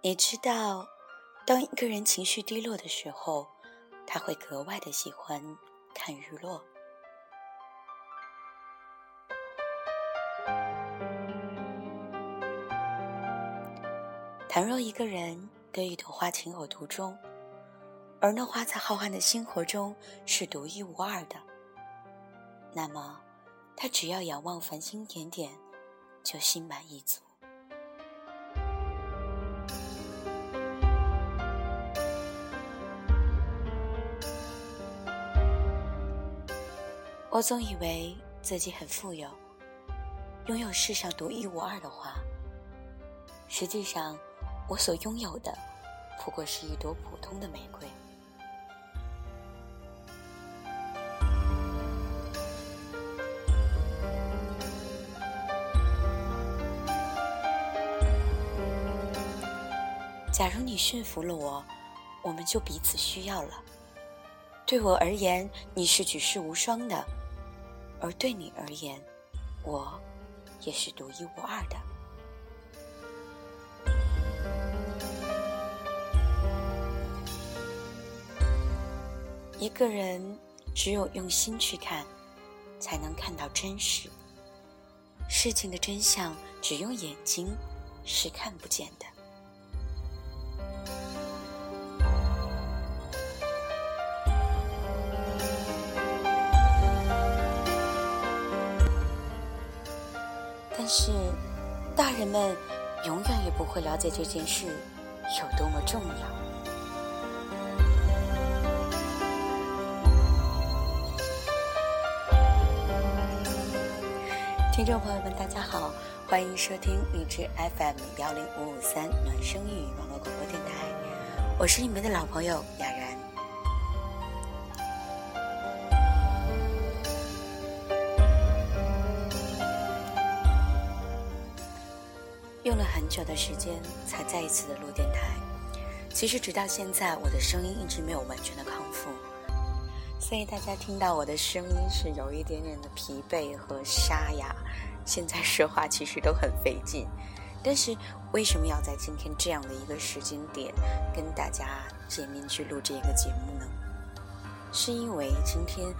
你知道，当一个人情绪低落的时候，他会格外的喜欢看日落。倘若一个人对一朵花情有独钟，而那花在浩瀚的星河中是独一无二的，那么他只要仰望繁星点点，就心满意足。我总以为自己很富有，拥有世上独一无二的花。实际上，我所拥有的不过是一朵普通的玫瑰。驯服了我，我们就彼此需要了。对我而言，你是举世无双的。而对你而言，我也是独一无二的。一个人只有用心去看，才能看到真实。事情的真相，只用眼睛是看不见的。是，大人们永远也不会了解这件事有多么重要。听众朋友们，大家好，欢迎收听荔枝 FM 幺零五五三暖声语网络广播电台，我是你们的老朋友雅久的时间才再一次的录电台，其实直到现在我的声音一直没有完全的康复，所以大家听到我的声音是有一点点的疲惫和沙哑，现在说话其实都很费劲。但是为什么要在今天这样的一个时间点跟大家见面去录这个节目呢？是因为今天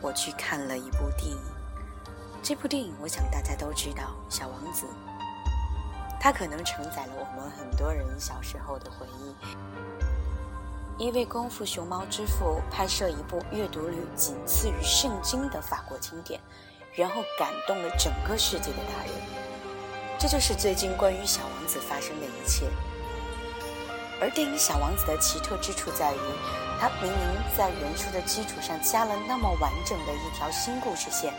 我去看了一部电影，这部电影我想大家都知道，《小王子》。它可能承载了我们很多人小时候的回忆。一位功夫熊猫之父拍摄一部阅读率仅次于圣经的法国经典，然后感动了整个世界的大人。这就是最近关于小王子发生的一切。而电影《小王子》的奇特之处在于，它明明在原著的基础上加了那么完整的一条新故事线，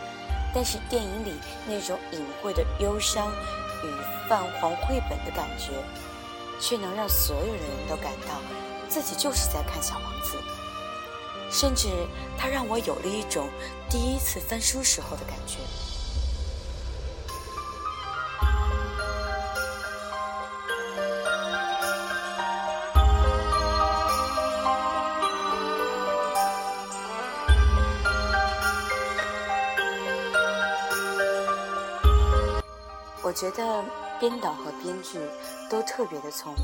但是电影里那种隐晦的忧伤。与泛黄绘本的感觉，却能让所有人都感到自己就是在看《小王子》，甚至它让我有了一种第一次翻书时候的感觉。我觉得编导和编剧都特别的聪明，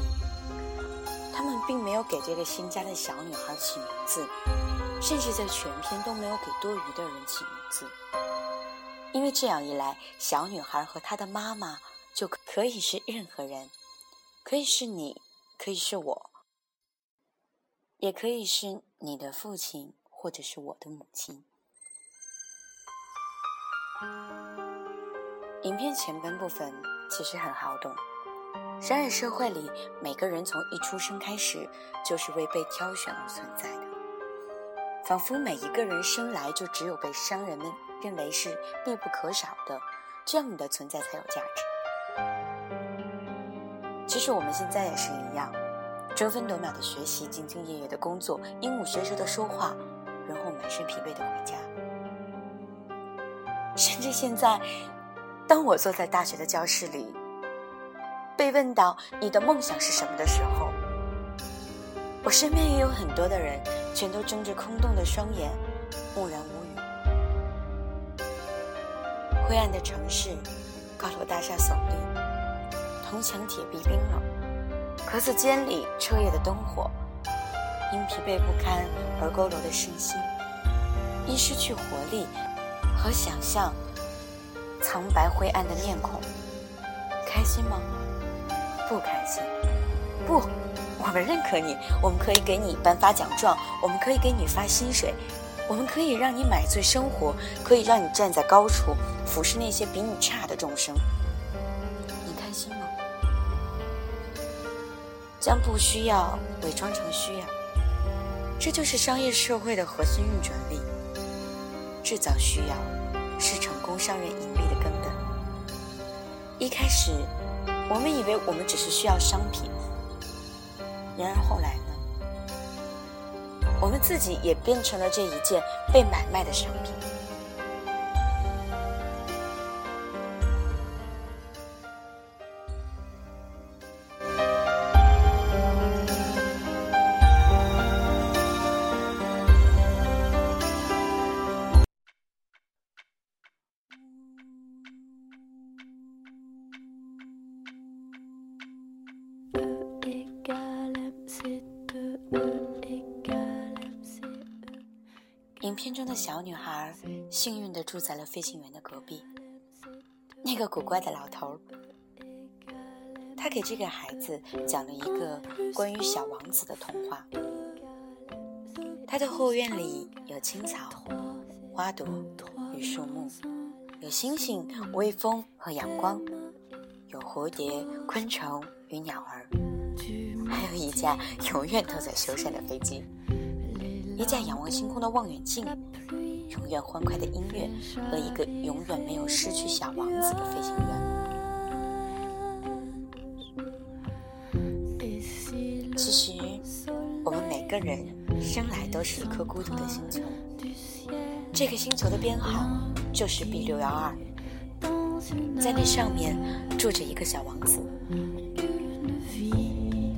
他们并没有给这个新家的小女孩起名字，甚至在全片都没有给多余的人起名字，因为这样一来，小女孩和她的妈妈就可以是任何人，可以是你，可以是我，也可以是你的父亲，或者是我的母亲。影片前半部分其实很好懂，商业社会里，每个人从一出生开始就是为被挑选而存在的，仿佛每一个人生来就只有被商人们认为是必不可少的，这样你的存在才有价值。其实我们现在也是一样，争分夺秒的学习，兢兢业业的工作，鹦鹉学舌的说话，然后满身疲惫的回家，甚至现在。当我坐在大学的教室里，被问到你的梦想是什么的时候，我身边也有很多的人，全都睁着空洞的双眼，木然无语。灰暗的城市，高楼大厦耸立，铜墙铁壁冰冷，格子间里彻夜的灯火，因疲惫不堪而佝偻的身心，因失去活力和想象，苍白灰暗的面孔，开心吗？不开心。不，我们认可你，我们可以给你颁发奖状，我们可以给你发薪水。我们可以让你买醉生活，可以让你站在高处俯视那些比你差的众生。你开心吗？将不需要伪装成需要，这就是商业社会的核心运转力。制造需要是成商人盈利的根本。一开始，我们以为我们只是需要商品，然而后来呢。我们自己也变成了这一件被买卖的商品。的小女孩幸运地住在了飞行员的隔壁。那个古怪的老头，他给这个孩子讲了一个关于小王子的童话。他的后院里有青草、花朵与树木，有星星、微风和阳光，有蝴蝶、昆虫与鸟儿，还有一架永远都在修缮的飞机。一架仰望星空的望远镜，永远欢快的音乐和一个永远没有失去小王子的飞行员。其实，我们每个人生来都是一颗孤独的星球，这个星球的编号就是 B 六幺二，在那上面住着一个小王子，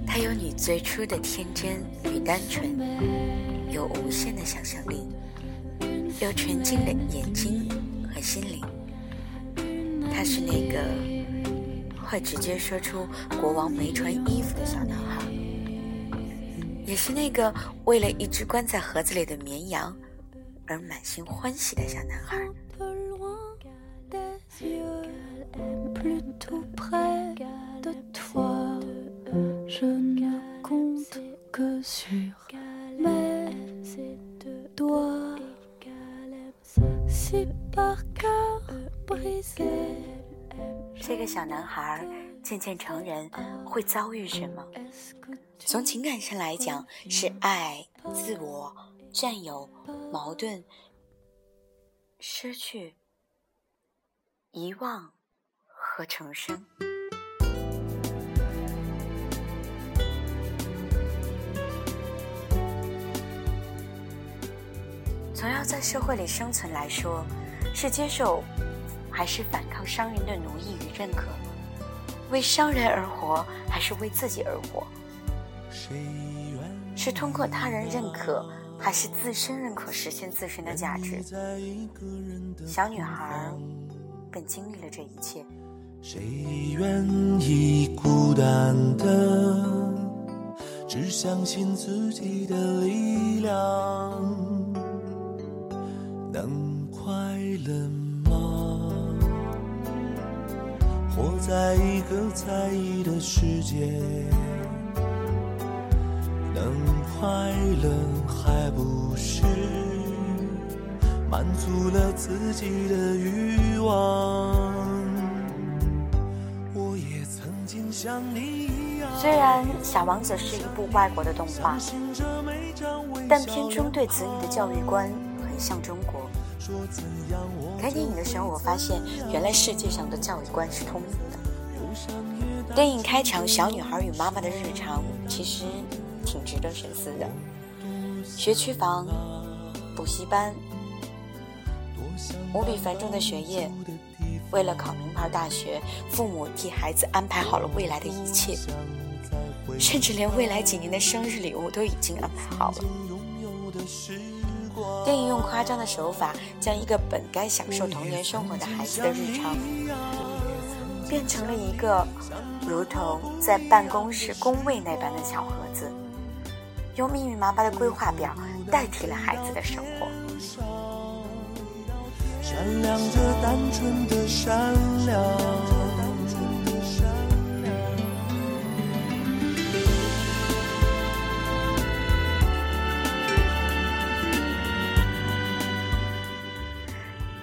他有你最初的天真与单纯。有无限的想象力，有纯净的眼睛和心灵。他是那个会直接说出“国王没穿衣服”的小男孩，也是那个为了一只关在盒子里的绵羊而满心欢喜的小男孩。渐渐成人，会遭遇什么？从情感上来讲，是爱、自我、占有、矛盾、失去、遗忘和重生。从要在社会里生存来说，是接受还是反抗商人的奴役与认可？为商人而活还是为自己而活？是通过他人认可还是自身认可实现自身的价值？小女孩便经历了这一切。谁愿意孤单的，只相信自己的力量？能快乐活在一个在意的世界，能快乐还不是满足了自己的欲望？我也曾经像你一样。虽然《小王子》是一部外国的动画，但片中对子女的教育观很。像中国，看电影的时候，我发现原来世界上的教育观是通用的。电影开场，小女孩与妈妈的日常其实挺值得深思的。学区房、补习班、无比繁重的学业，为了考名牌大学，父母替孩子安排好了未来的一切，甚至连未来几年的生日礼物都已经安排好了。电影用夸张的手法，将一个本该享受童年生活的孩子的日常，变成了一个如同在办公室工位那般的小盒子，用密密麻麻的规划表代替了孩子的生活。闪亮着单纯的善良。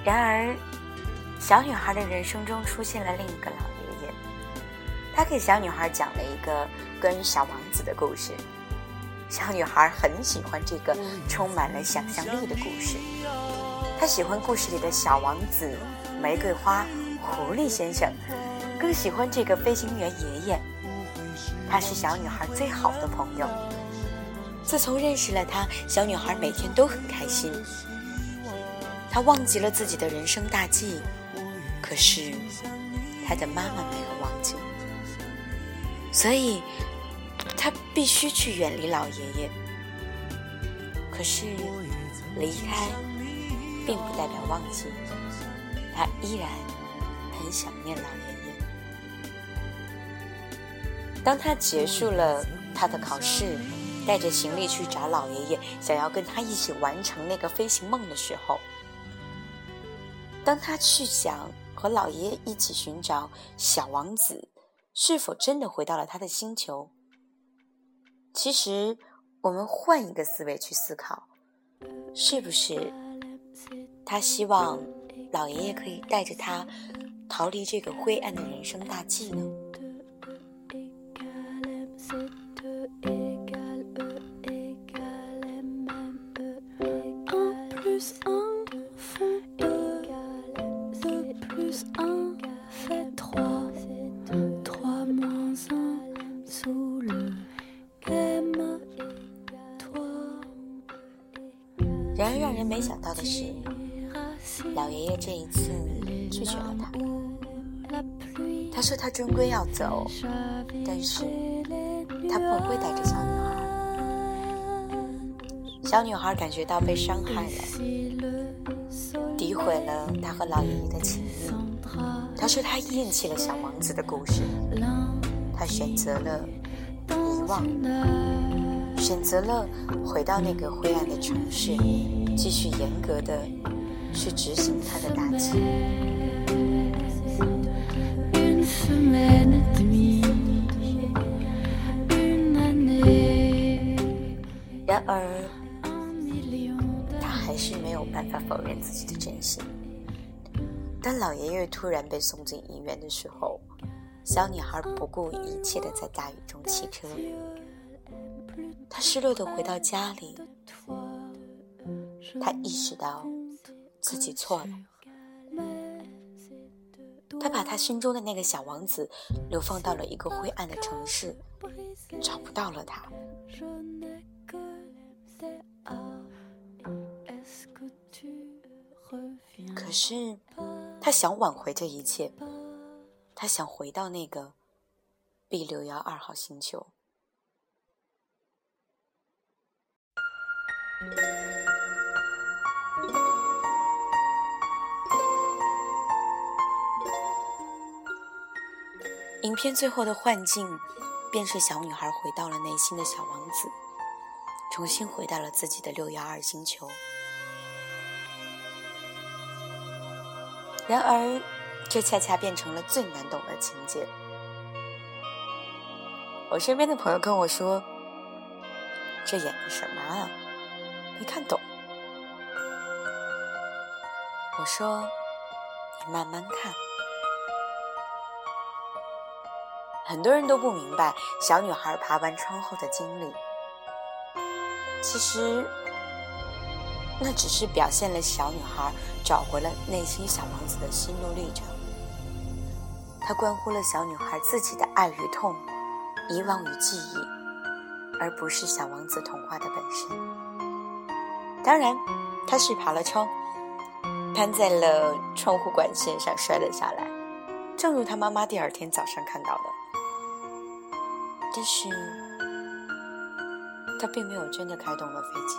然而，小女孩的人生中出现了另一个老爷爷，他给小女孩讲了一个关于小王子的故事。小女孩很喜欢这个充满了想象力的故事，她喜欢故事里的小王子、玫瑰花、狐狸先生，更喜欢这个飞行员爷爷。他是小女孩最好的朋友。自从认识了他，小女孩每天都很开心。他忘记了自己的人生大计，可是他的妈妈没有忘记，所以他必须去远离老爷爷。可是离开并不代表忘记，他依然很想念老爷爷。当他结束了他的考试，带着行李去找老爷爷，想要跟他一起完成那个飞行梦的时候。当他去想和老爷爷一起寻找小王子，是否真的回到了他的星球？其实，我们换一个思维去思考，是不是他希望老爷爷可以带着他逃离这个灰暗的人生大计呢？老爷爷这一次拒绝了他。他说他终归要走，但是他不会带着小女孩。小女孩感觉到被伤害了，诋毁了她和老爷爷的情谊。她说她厌弃了小王子的故事，她选择了遗忘。选择了回到那个灰暗的城市，继续严格的去执行他的大计。然而，他还是没有办法否认自己的真心。当老爷爷突然被送进医院的时候，小女孩不顾一切的在大雨中骑车。他失落的回到家里，他意识到自己错了。他把他心中的那个小王子流放到了一个灰暗的城市，找不到了他。可是，他想挽回这一切，他想回到那个 B 六幺二号星球。影片最后的幻境，便是小女孩回到了内心的小王子，重新回到了自己的六幺二星球。然而，这恰恰变成了最难懂的情节。我身边的朋友跟我说。这演的什么啊？没看懂。我说：“你慢慢看。”很多人都不明白小女孩爬完窗后的经历。其实，那只是表现了小女孩找回了内心小王子的心路历程。它关乎了小女孩自己的爱与痛，遗忘与记忆。而不是小王子童话的本身。当然，他是爬了窗，攀在了窗户管线上摔了下来，正如他妈妈第二天早上看到的。但是，他并没有真的开动了飞机。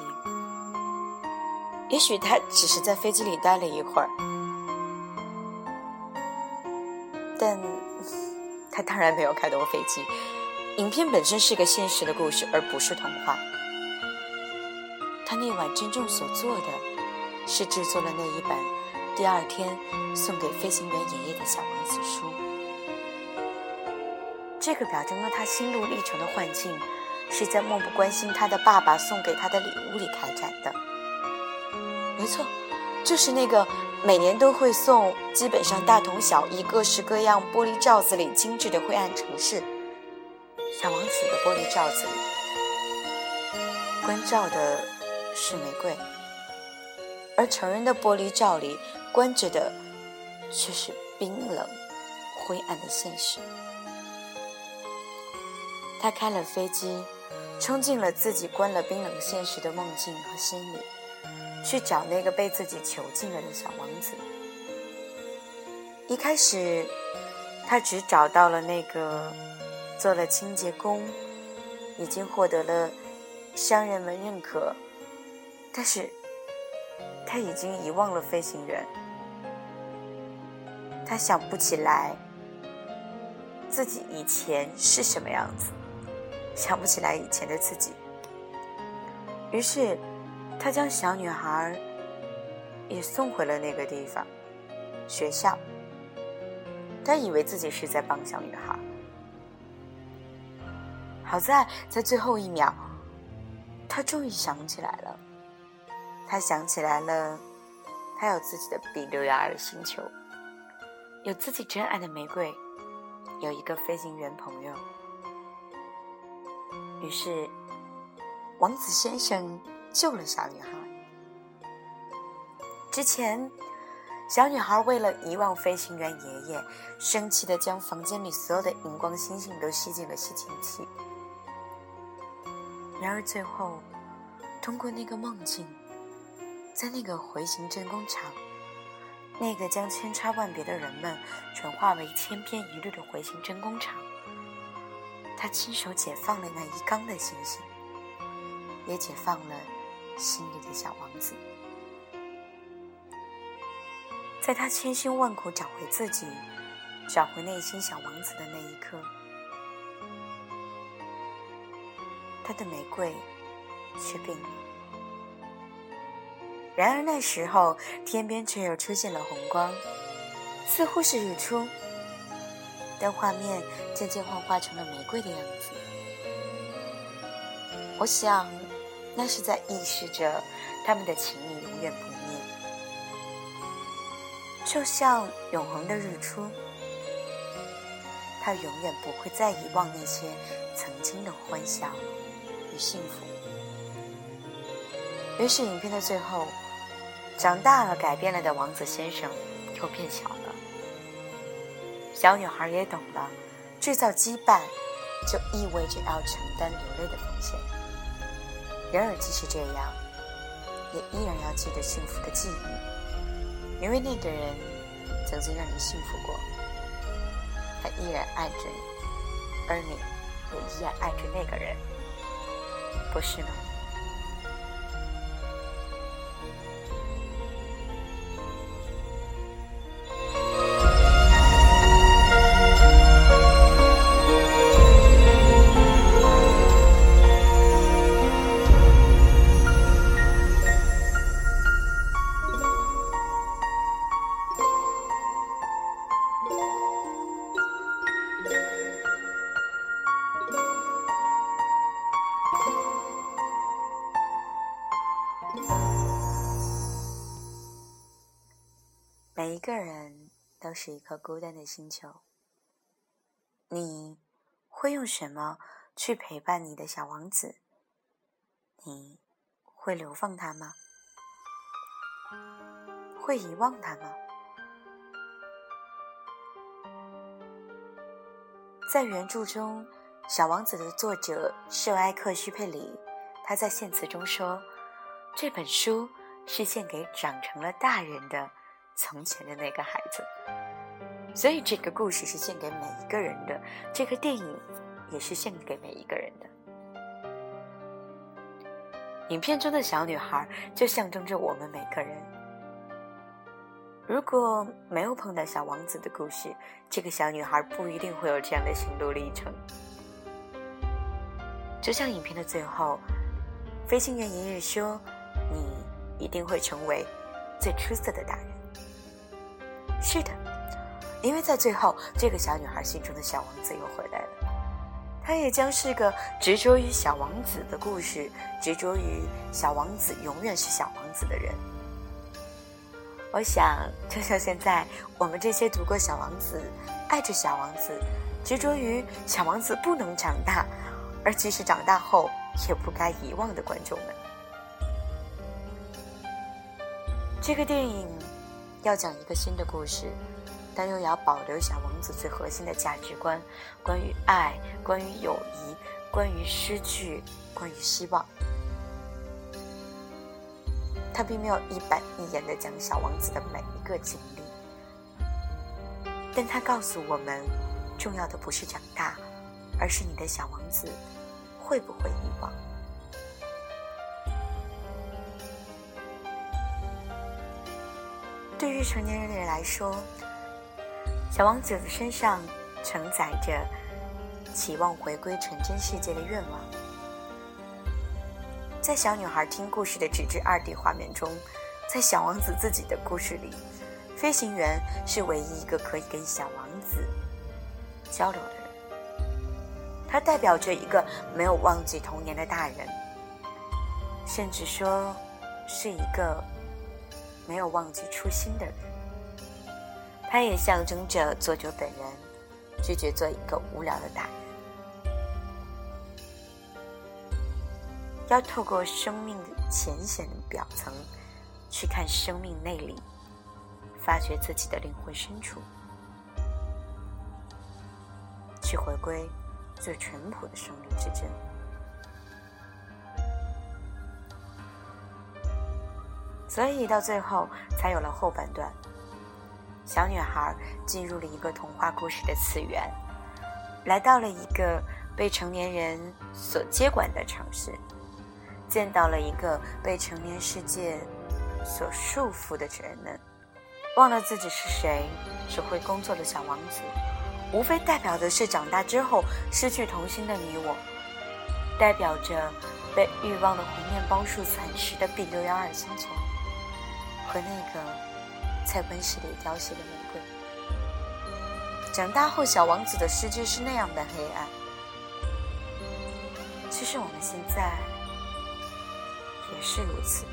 也许他只是在飞机里待了一会儿，但他当然没有开动飞机。影片本身是个现实的故事，而不是童话。他那晚真正所做的，是制作了那一本第二天送给飞行员爷爷的小王子书。这个表征了他心路历程的幻境，是在漠不关心他的爸爸送给他的礼物里开展的。没错，就是那个每年都会送，基本上大同小异、各式各样玻璃罩子里精致的灰暗城市。小王子的玻璃罩子里关照的是玫瑰，而成人的玻璃罩里关着的却是冰冷、灰暗的现实。他开了飞机，冲进了自己关了冰冷现实的梦境和心里。去找那个被自己囚禁了的小王子。一开始，他只找到了那个做了清洁工，已经获得了商人们认可，但是他已经遗忘了飞行员。他想不起来自己以前是什么样子，想不起来以前的自己。于是。他将小女孩也送回了那个地方，学校。他以为自己是在帮小女孩，好在在最后一秒，他终于想起来了。他想起来了，他有自己的比六幺二星球，有自己真爱的玫瑰，有一个飞行员朋友。于是，王子先生。救了小女孩。之前，小女孩为了遗忘飞行员爷爷，生气的将房间里所有的荧光星星都吸进了吸尘器。然而最后，通过那个梦境，在那个回形针工厂，那个将千差万别的人们转化为千篇一律的回形针工厂，他亲手解放了那一缸的星星，也解放了。心里的小王子，在他千辛万苦找回自己、找回内心小王子的那一刻，他的玫瑰却病了。然而那时候，天边却又出现了红光，似乎是日出，但画面渐渐幻化成了玫瑰的样子。我想。那是在预示着他们的情谊永远不灭，就像永恒的日出，他永远不会再遗忘那些曾经的欢笑与幸福。于是，影片的最后，长大了、改变了的王子先生又变小了，小女孩也懂了，制造羁绊就意味着要承担流泪的风险。然而，即使这样，也依然要记得幸福的记忆，因为那个人曾经让你幸福过，他依然爱着你，而你也依然爱着那个人，不是吗？个人都是一颗孤单的星球。你会用什么去陪伴你的小王子？你会流放他吗？会遗忘他吗？在原著中，《小王子》的作者圣埃克须佩里，他在献词中说：“这本书是献给长成了大人的。”从前的那个孩子，所以这个故事是献给每一个人的，这个电影也是献给每一个人的。影片中的小女孩就象征着我们每个人。如果没有碰到小王子的故事，这个小女孩不一定会有这样的心路历程。就像影片的最后，飞行员爷爷说：“你一定会成为最出色的大人。”是的，因为在最后，这个小女孩心中的小王子又回来了。他也将是个执着于小王子的故事，执着于小王子永远是小王子的人。我想，就像现在我们这些读过《小王子》、爱着小王子、执着于小王子不能长大，而即使长大后也不该遗忘的观众们，这个电影要讲一个新的故事，但又要保留小王子最核心的价值观：关于爱，关于友谊，关于失去，关于希望。他并没有一板一眼的讲小王子的每一个经历，但他告诉我们，重要的不是长大，而是你的小王子会不会遗忘。对于成年人的人来说，小王子的身上承载着期望回归纯真世界的愿望。在小女孩听故事的纸质二 D 画面中，在小王子自己的故事里，飞行员是唯一一个可以跟小王子交流的人。他代表着一个没有忘记童年的大人，甚至说是一个没有忘记初心的人。他也象征着作者本人拒绝做一个无聊的大人。要透过生命的浅显的表层，去看生命内里，发掘自己的灵魂深处，去回归最淳朴的生命之真。所以到最后才有了后半段，小女孩进入了一个童话故事的次元，来到了一个被成年人所接管的城市。见到了一个被成年世界所束缚的人们，忘了自己是谁，只会工作的小王子，无非代表的是长大之后失去童心的你我，代表着被欲望的红面包树蚕食的 B 六幺二星球，和那个在温室里凋谢的玫瑰。长大后，小王子的世界是那样的黑暗。其实我们现在。也是如此。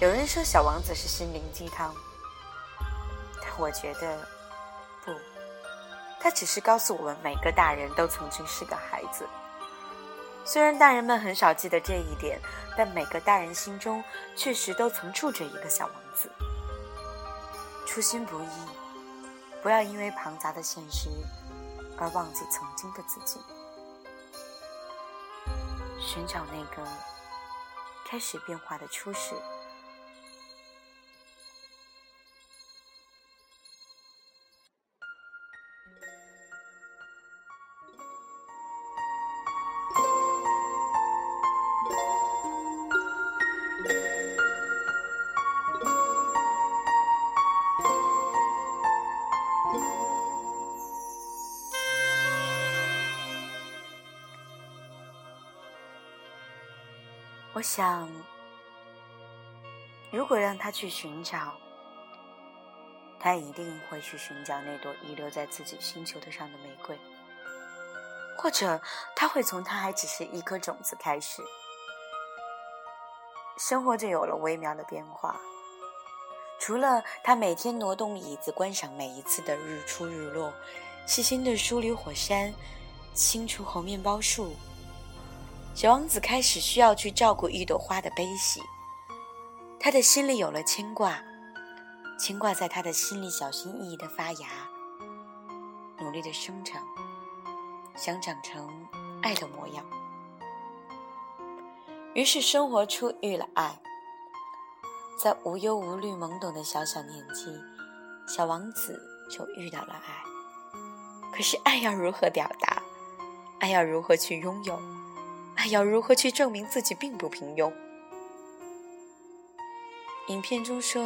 有人说小王子是心灵鸡汤，但我觉得不，他只是告诉我们每个大人都曾经是个孩子。虽然大人们很少记得这一点，但每个大人心中确实都曾住着一个小王子。初心不易，不要因为庞杂的现实而忘记曾经的自己。寻找那个开始变化的初始。想，如果让他去寻找，他一定会去寻找那朵遗留在自己星球的上的玫瑰，或者他会从他还只是一颗种子开始。生活就有了微妙的变化，除了他每天挪动椅子观赏每一次的日出日落，细心的梳理火山，清除猴面包树。小王子开始需要去照顾一朵花的悲喜，他的心里有了牵挂，牵挂在他的心里小心翼翼的发芽，努力的生长，想长成爱的模样。于是生活初遇了爱，在无忧无虑、懵懂的小小年纪，小王子就遇到了爱。可是爱要如何表达？爱要如何去拥有？那要如何去证明自己并不平庸？影片中说，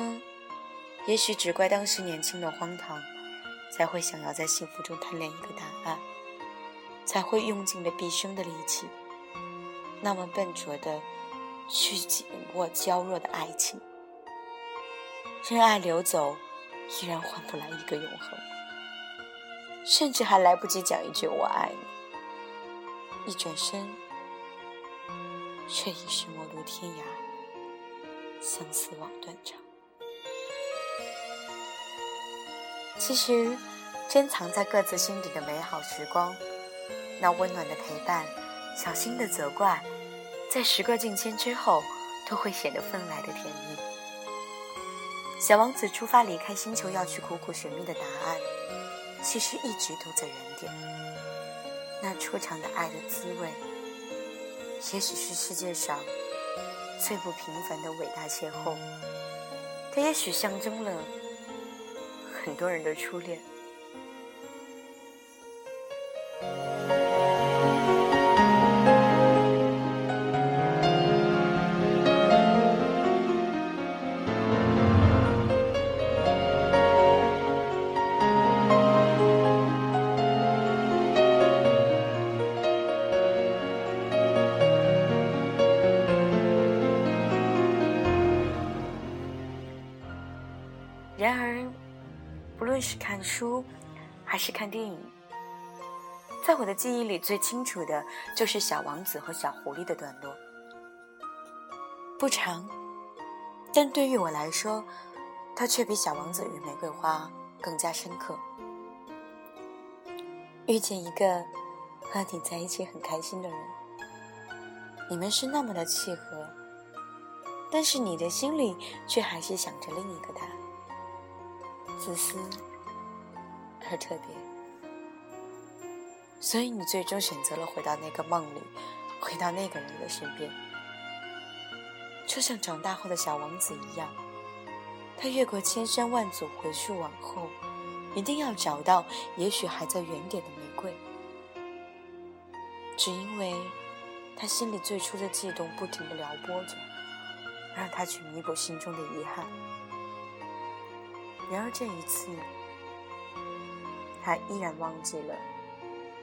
也许只怪当时年轻的荒唐，才会想要在幸福中贪恋一个答案，才会用尽了毕生的力气，那么笨拙的去紧握娇弱的爱情，任爱流走，依然换不来一个永恒，甚至还来不及讲一句我爱你，一转身。却已是陌路天涯，相思望断肠。其实，珍藏在各自心底的美好时光，那温暖的陪伴，小心的责怪，在时过境迁之后，都会显得分外的甜蜜。小王子出发离开星球，要去苦苦寻觅的答案，其实一直都在原点。那初尝的爱的滋味。也许是世界上最不平凡的伟大邂逅，它也许象征了很多人的初恋。是看电影，在我的记忆里最清楚的就是小王子和小狐狸的段落。不长，但对于我来说，它却比小王子与玫瑰花更加深刻。遇见一个和你在一起很开心的人，你们是那么的契合，但是你的心里却还是想着另一个他。自私而特别，所以你最终选择了回到那个梦里，回到那个人的身边，就像长大后的小王子一样，他越过千山万阻回去往后，一定要找到也许还在原点的玫瑰，只因为他心里最初的悸动不停的撩拨着，让他去弥补心中的遗憾。然而这一次，他依然忘记了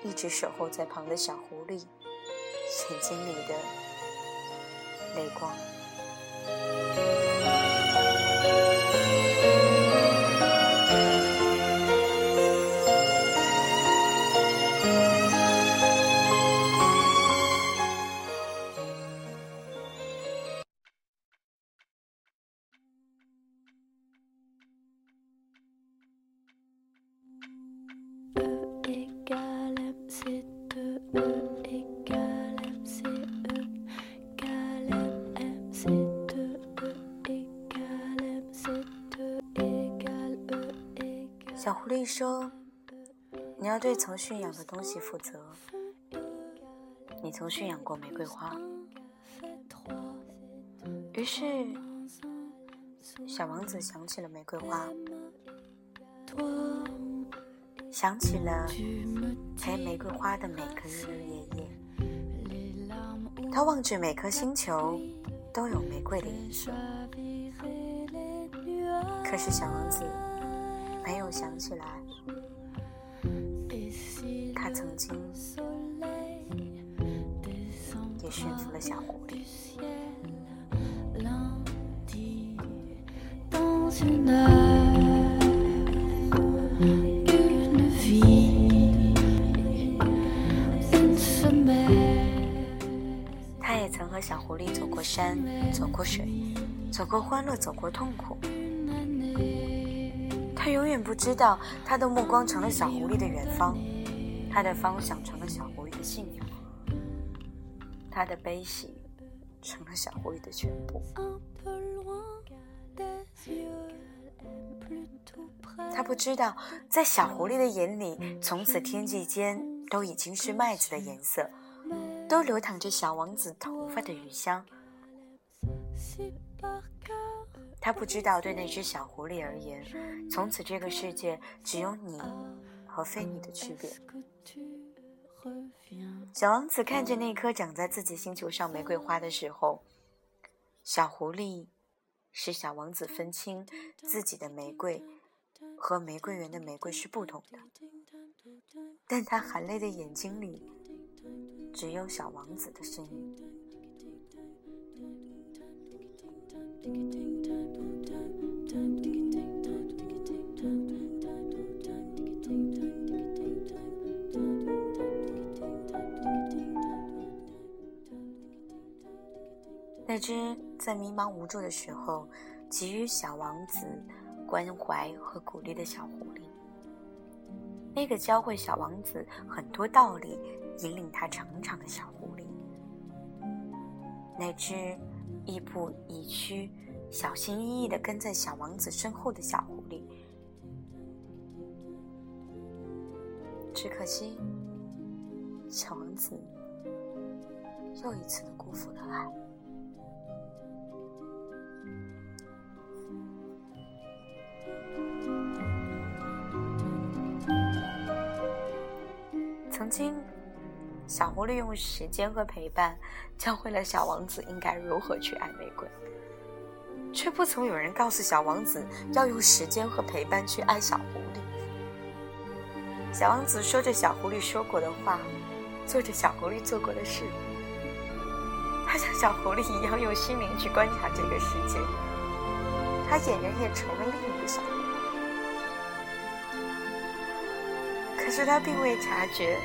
一直守候在旁的小狐狸眼睛里的泪光。小狐狸说：“你要对曾驯养的东西负责。你曾驯养过玫瑰花。”于是，小王子想起了玫瑰花，想起了陪玫瑰花的每个日日夜夜。他望着每颗星球，都有玫瑰的颜色。可是，小王子。没有想起来，他曾经也驯服了小狐狸。他也曾和小狐狸走过山，走过水，走过欢乐，走过痛苦。他永远不知道，他的目光成了小狐狸的远方，他的方向成了小狐狸的信仰，他的悲喜成了小狐狸的全部。他不知道，在小狐狸的眼里，从此天际间都已经是麦子的颜色，都流淌着小王子头发的余香。他不知道，对那只小狐狸而言，从此这个世界只有你和非你的区别。小王子看着那颗长在自己星球上玫瑰花的时候，小狐狸使小王子分清自己的玫瑰和玫瑰园的玫瑰是不同的，但他含泪的眼睛里只有小王子的身影。那只在迷茫无助的时候给予小王子关怀和鼓励的小狐狸，那个教会小王子很多道理、引领他成长的小狐狸，那只亦步亦趋、小心翼翼地跟在小王子身后的小狐狸，只可惜，小王子又一次的辜负了爱。小狐狸用时间和陪伴教会了小王子应该如何去爱玫瑰，却不曾有人告诉小王子要用时间和陪伴去爱小狐狸。小王子说着小狐狸说过的话，做着小狐狸做过的事，他像小狐狸一样用心灵去观察这个世界，他俨然也成了另一个小狐狸。可是他并未察觉，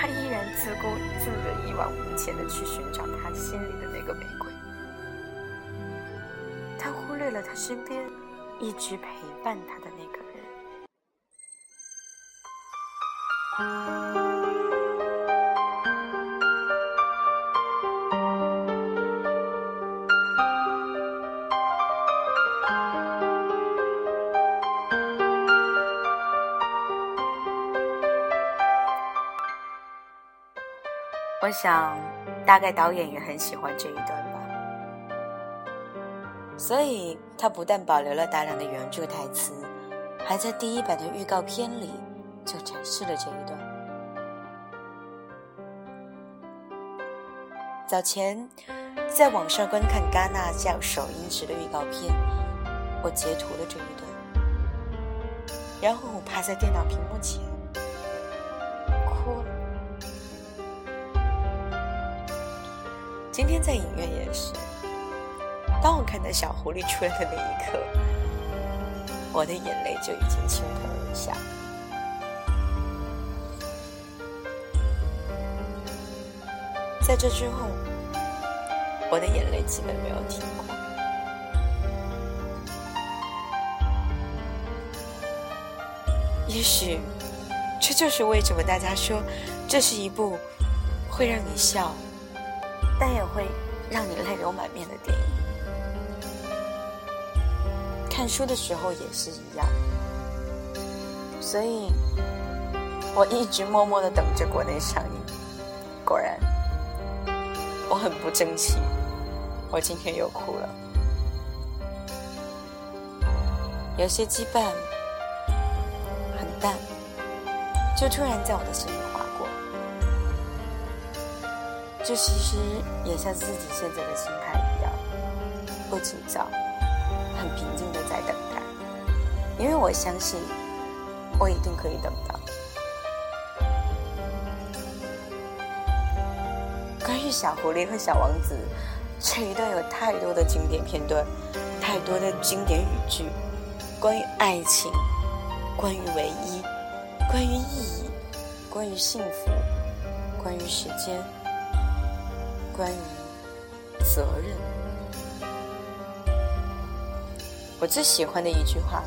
他依然自顾自的一往无前的去寻找他心里的那个玫瑰。他忽略了他身边一直陪伴他的那个人。我想，大概导演也很喜欢这一段吧，所以他不但保留了大量的原著台词，还在第一版的预告片里就展示了这一段。早前在网上观看戛纳教首映时的预告片，我截图了这一段，然后我趴在电脑屏幕前。今天在影院也是，当我看到小狐狸出来的那一刻，我的眼泪就已经倾盆而下。在这之后，我的眼泪基本没有停过。也许，这就是为什么大家说这是一部会让你笑。但也会让你泪流满面的电影。看书的时候也是一样，所以我一直默默的等着国内上映。果然，我很不争气，我今天又哭了。有些羁绊很淡，就突然在我的心里。这其实也像自己现在的心态一样，不紧张，很平静的在等待，因为我相信，我一定可以等到。关于小狐狸和小王子这一段，有太多的经典片段，太多的经典语句，关于爱情，关于唯一，关于意义，关于幸福，关于时间。关于责任，我最喜欢的一句话，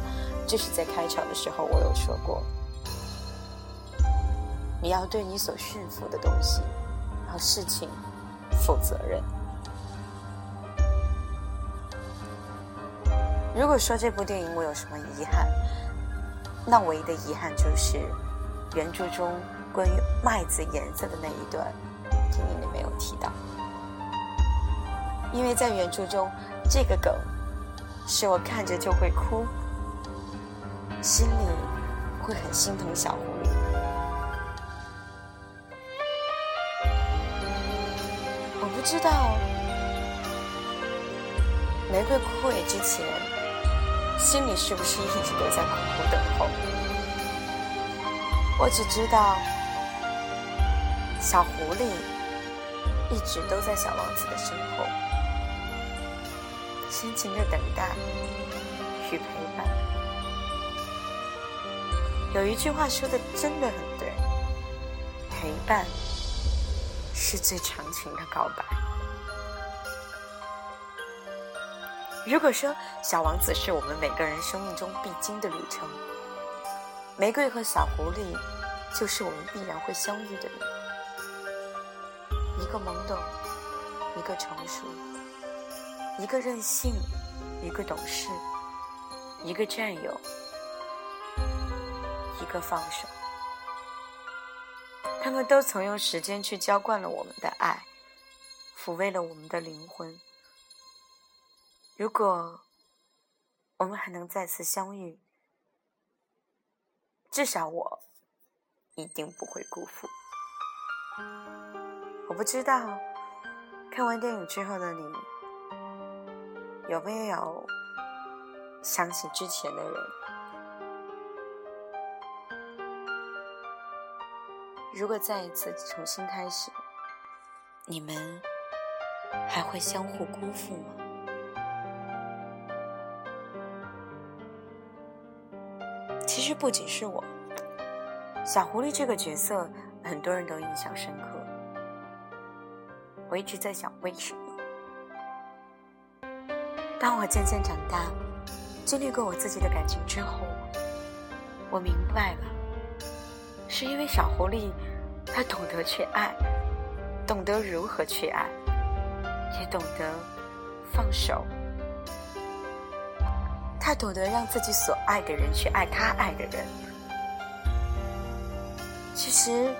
就是在开场的时候我有说过：你要对你所驯服的东西和事情负责任。如果说这部电影我有什么遗憾，那唯一的遗憾就是原著中关于麦子颜色的那一段，电影里没有提到。因为在原著中这个梗是我看着就会哭。心里会很心疼小狐狸。我不知道玫瑰枯萎之前心里是不是一直都在苦苦等候。我只知道小狐狸一直都在小王子的身后。深情的等待与陪伴。有一句话说的真的很对，陪伴是最长情的告白。如果说小王子是我们每个人生命中必经的旅程，玫瑰和小狐狸就是我们必然会相遇的人。一个懵懂，一个成熟，一个任性，一个懂事，一个占有。一个放手，他们都曾用时间去浇灌了我们的爱，抚慰了我们的灵魂。如果我们还能再次相遇，至少我一定不会辜负。我不知道看完电影之后的你有没有想起之前的人。如果再一次重新开始，你们还会相互辜负吗？其实不仅是我，小狐狸这个角色，很多人都印象深刻。我一直在想，为什么？当我渐渐长大，经历过我自己的感情之后，我明白了。是因为小狐狸，它懂得去爱，懂得如何去爱，也懂得放手。它懂得让自己所爱的人去爱他爱的人。其实，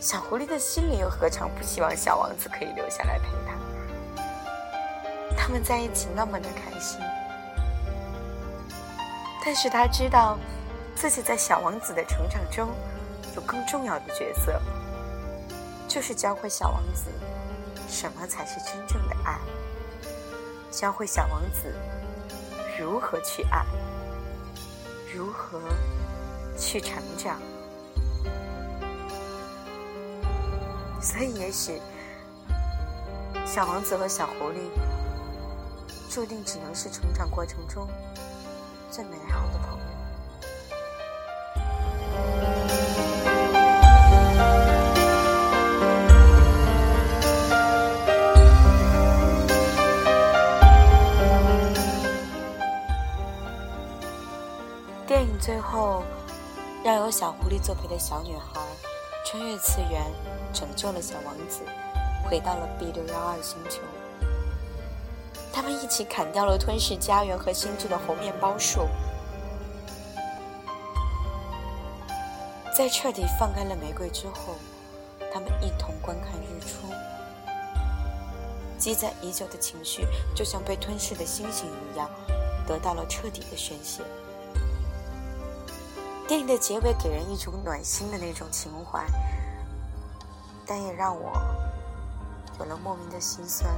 小狐狸的心里又何尝不希望小王子可以留下来陪他？他们在一起那么的开心，但是他知道。自己在小王子的成长中有更重要的角色，就是教会小王子什么才是真正的爱，教会小王子如何去爱，如何去成长。所以，也许小王子和小狐狸注定只能是成长过程中最美好的朋友。电影最后，让有小狐狸作陪的小女孩穿越次元，拯救了小王子，回到了 B 六幺二星球。他们一起砍掉了吞噬家园和星际的红面包树，在彻底放开了玫瑰之后，他们一同观看日出。积攒已久的情绪，就像被吞噬的星星一样，得到了彻底的宣泄。电影的结尾给人一种暖心的那种情怀，但也让我有了莫名的心酸。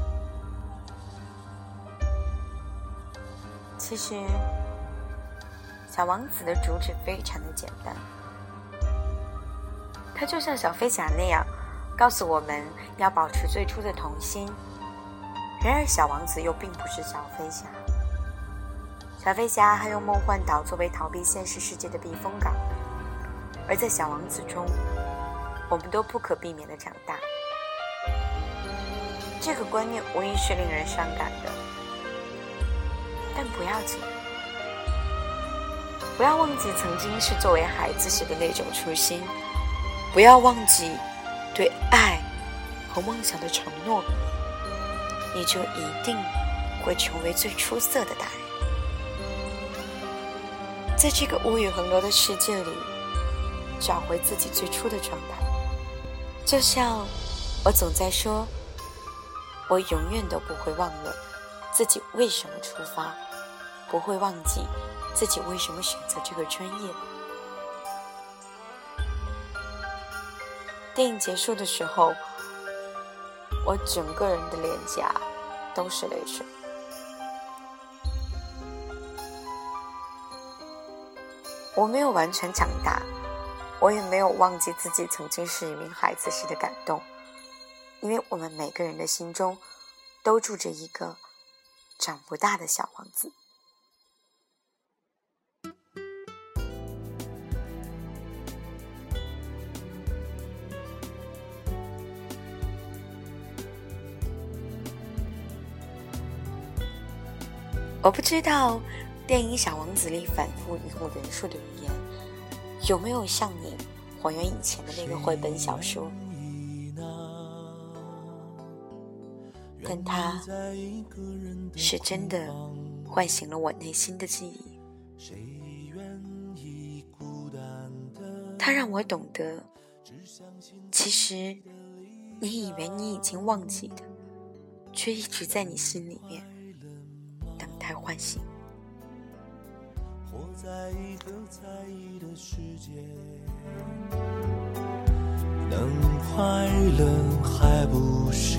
其实，小王子的主旨非常的简单，他就像小飞侠那样，告诉我们要保持最初的童心。然而，小王子又并不是小飞侠。小飞侠还用梦幻岛作为逃避现实世界的避风港，而在小王子中，我们都不可避免的长大。这个观念无疑是令人伤感的，但不要紧，不要忘记曾经是作为孩子时的那种初心，不要忘记对爱和梦想的承诺，你就一定会成为最出色的大人。在这个物欲横流的世界里，找回自己最初的状态。就像我总在说，我永远都不会忘了为什么出发，不会忘记自己为什么选择这个专业。电影结束的时候，我整个人的脸颊都是泪水。我没有完全长大，我也没有忘记自己曾经是一名孩子时的感动，因为我们每个人的心中都住着一个长不大的小王子。我不知道电影《小王子》里反复引用人数的语言，有没有像你还原以前的那个绘本小说？但它是真的唤醒了我内心的记忆，它让我懂得，其实你以为你已经忘记的，却一直在你心里面。等待唤醒。活在一个在意的世界，能快乐还不是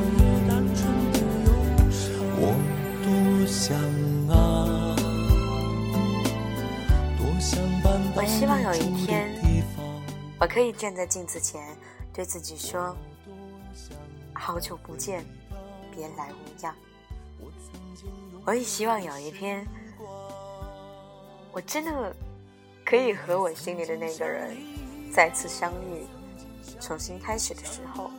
我可以站在镜子前，对自己说：好久不见，别来无恙。我也希望有一天。我真的可以和我心里的那个人再次相遇，重新开始的时候，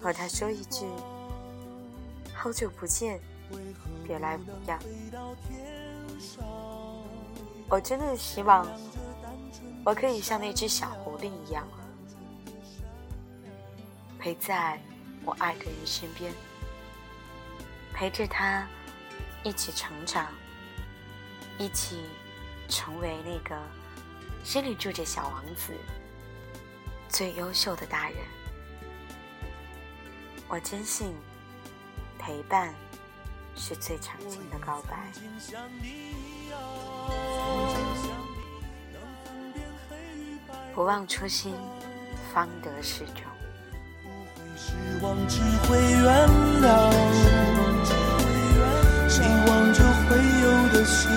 和他说一句“好久不见，别来无恙”。我真的希望我可以像那只小狐狸一样，陪在我爱的人身边，陪着他一起成长。一起成为那个心里住着小王子、最优秀的大人。我坚信，陪伴是最长情的告白。不忘初心，方得始终。失望只会原谅，希望就会有的希